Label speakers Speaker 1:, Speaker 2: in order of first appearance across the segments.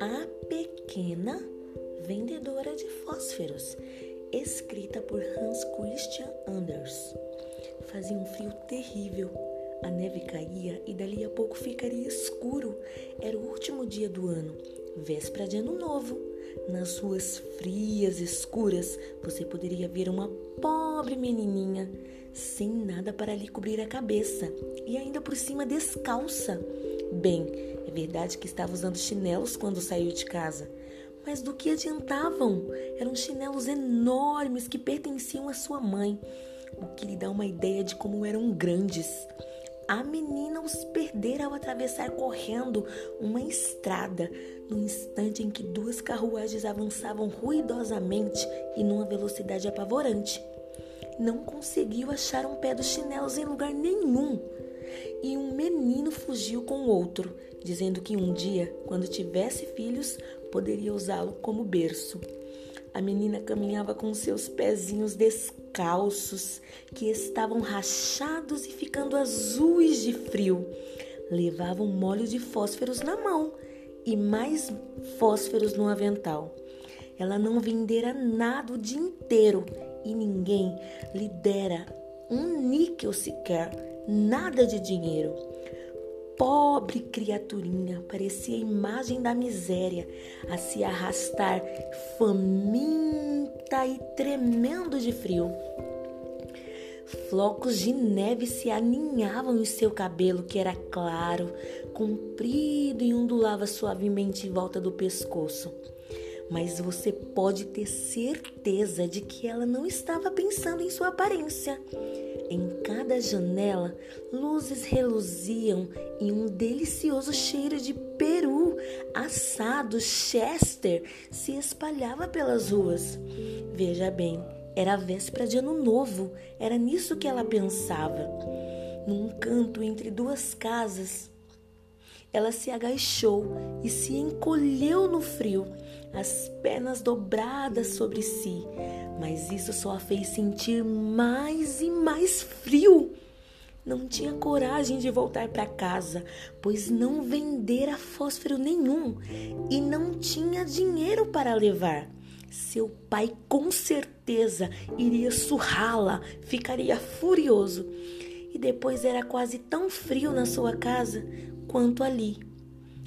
Speaker 1: A Pequena Vendedora de Fósforos, escrita por Hans Christian Anders. Fazia um frio terrível. A neve caía e dali a pouco ficaria escuro. Era o último dia do ano, véspera de ano novo. Nas ruas frias, escuras, você poderia ver uma pobre menininha sem nada para lhe cobrir a cabeça e ainda por cima descalça. Bem, é verdade que estava usando chinelos quando saiu de casa, mas do que adiantavam? Eram chinelos enormes que pertenciam à sua mãe, o que lhe dá uma ideia de como eram grandes. A menina os perdera ao atravessar correndo uma estrada, no instante em que duas carruagens avançavam ruidosamente e numa velocidade apavorante. Não conseguiu achar um pé dos chinelos em lugar nenhum. E um menino fugiu com outro, dizendo que um dia, quando tivesse filhos, poderia usá-lo como berço. A menina caminhava com seus pezinhos descalços, que estavam rachados e ficando azuis de frio. Levava um molho de fósforos na mão e mais fósforos no avental. Ela não vendera nada o dia inteiro e ninguém lhe dera um níquel sequer, nada de dinheiro. Pobre criaturinha, parecia a imagem da miséria, a se arrastar faminta e tremendo de frio. Flocos de neve se aninhavam em seu cabelo, que era claro, comprido e ondulava suavemente em volta do pescoço. Mas você pode ter certeza de que ela não estava pensando em sua aparência. Em cada janela, luzes reluziam e um delicioso cheiro de peru assado Chester se espalhava pelas ruas. Veja bem, era a véspera de ano novo, era nisso que ela pensava. Num canto entre duas casas, ela se agachou e se encolheu no frio, as pernas dobradas sobre si mas isso só a fez sentir mais e mais frio. Não tinha coragem de voltar para casa, pois não vendera fósforo nenhum e não tinha dinheiro para levar. Seu pai com certeza iria surrá-la, ficaria furioso. E depois era quase tão frio na sua casa quanto ali.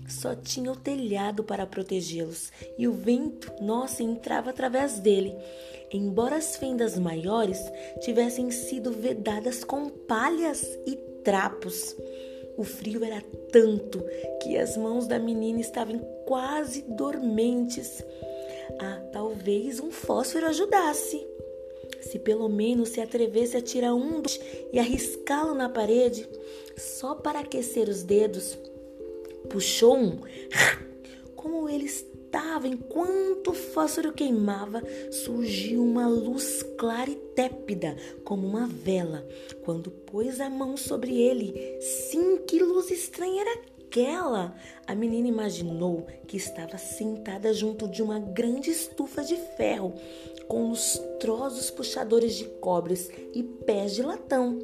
Speaker 1: Só tinha o telhado para protegê-los e o vento, nossa, entrava através dele embora as fendas maiores tivessem sido vedadas com palhas e trapos. O frio era tanto que as mãos da menina estavam quase dormentes. Ah, talvez um fósforo ajudasse. Se pelo menos se atrevesse a tirar um e arriscá-lo na parede, só para aquecer os dedos, puxou um. Como eles estava, enquanto o fósforo queimava, surgiu uma luz clara e tépida, como uma vela. Quando pôs a mão sobre ele, sim, que luz estranha era aquela? A menina imaginou que estava sentada junto de uma grande estufa de ferro, com lustrosos puxadores de cobres e pés de latão.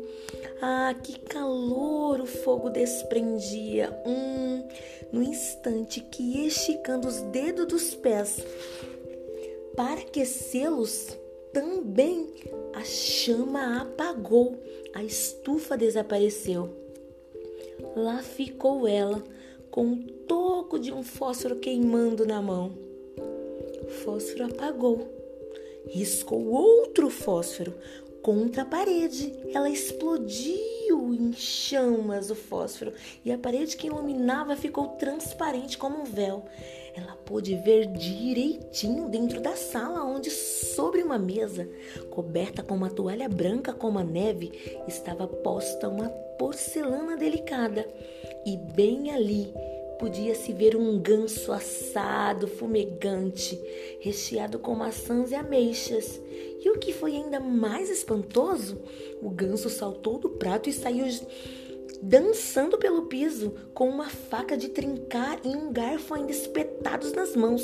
Speaker 1: Ah, que calor o fogo desprendia! Hum, no instante que esticando os dedos dos pés para aquecê-los, também a chama apagou, a estufa desapareceu. Lá ficou ela, com um toco de um fósforo queimando na mão. O fósforo apagou. Riscou outro fósforo contra a parede. Ela explodiu em chamas o fósforo e a parede que iluminava ficou transparente como um véu. Ela pôde ver direitinho dentro da sala, onde, sobre uma mesa, coberta com uma toalha branca como a neve, estava posta uma porcelana delicada. E bem ali podia-se ver um ganso assado, fumegante, recheado com maçãs e ameixas. E o que foi ainda mais espantoso, o ganso saltou do prato e saiu dançando pelo piso com uma faca de trincar e um garfo ainda espetados nas mãos.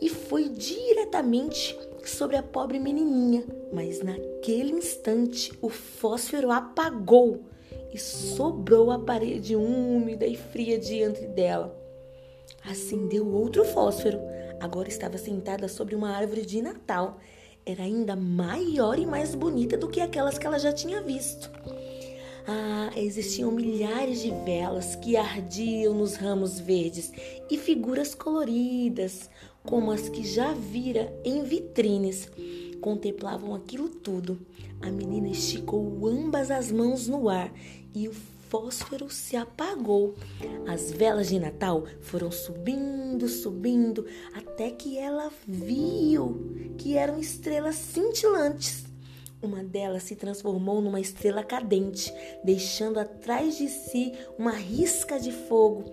Speaker 1: E foi diretamente sobre a pobre menininha, mas naquele instante o fósforo apagou e sobrou a parede úmida e fria diante dela. Acendeu outro fósforo. Agora estava sentada sobre uma árvore de Natal. Era ainda maior e mais bonita do que aquelas que ela já tinha visto. Ah, existiam milhares de velas que ardiam nos ramos verdes e figuras coloridas, como as que já vira em vitrines, contemplavam aquilo tudo. A menina esticou ambas as mãos no ar e o fósforo se apagou. As velas de Natal foram subindo, subindo, até que ela viu que eram estrelas cintilantes. Uma delas se transformou numa estrela cadente, deixando atrás de si uma risca de fogo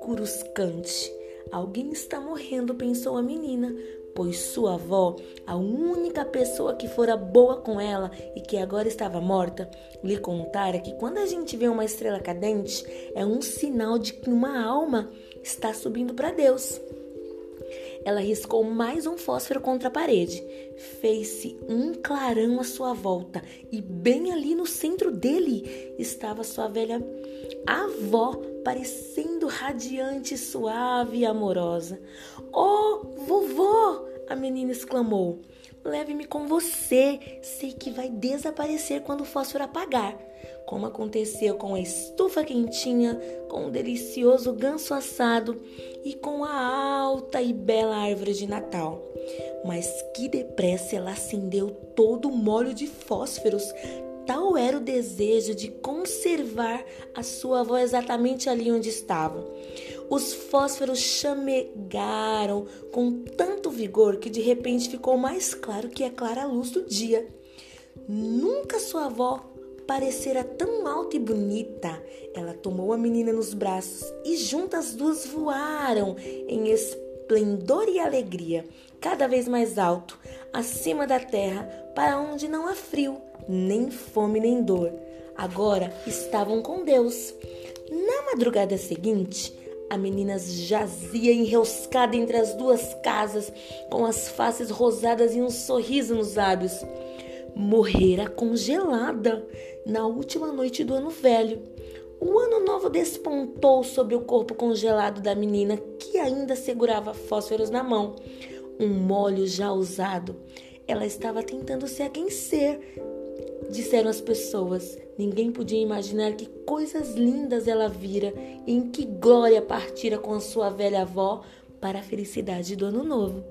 Speaker 1: curuscante. Alguém está morrendo, pensou a menina, pois sua avó, a única pessoa que fora boa com ela e que agora estava morta, lhe contara que quando a gente vê uma estrela cadente, é um sinal de que uma alma está subindo para Deus. Ela riscou mais um fósforo contra a parede. Fez-se um clarão à sua volta e bem ali no centro dele estava sua velha avó, parecendo radiante, suave e amorosa. Oh, vovó! A menina exclamou. Leve-me com você. Sei que vai desaparecer quando o fósforo apagar. Como aconteceu com a estufa quentinha, com o delicioso ganso assado e com a alta e bela árvore de Natal. Mas que depressa ela acendeu todo o molho de fósforos, Tal era o desejo de conservar a sua avó exatamente ali onde estava. Os fósforos chamegaram com tanto vigor que de repente ficou mais claro que é clara a luz do dia. Nunca sua avó parecera tão alta e bonita. Ela tomou a menina nos braços e juntas duas voaram em esplendor e alegria, cada vez mais alto, acima da terra, para onde não há frio nem fome nem dor. Agora estavam com Deus. Na madrugada seguinte, a menina jazia enroscada entre as duas casas, com as faces rosadas e um sorriso nos lábios. Morrera congelada na última noite do ano velho. O ano novo despontou sobre o corpo congelado da menina, que ainda segurava fósforos na mão. Um molho já usado. Ela estava tentando se aquecer, Disseram as pessoas. Ninguém podia imaginar que coisas lindas ela vira e em que glória partira com a sua velha avó para a felicidade do ano novo.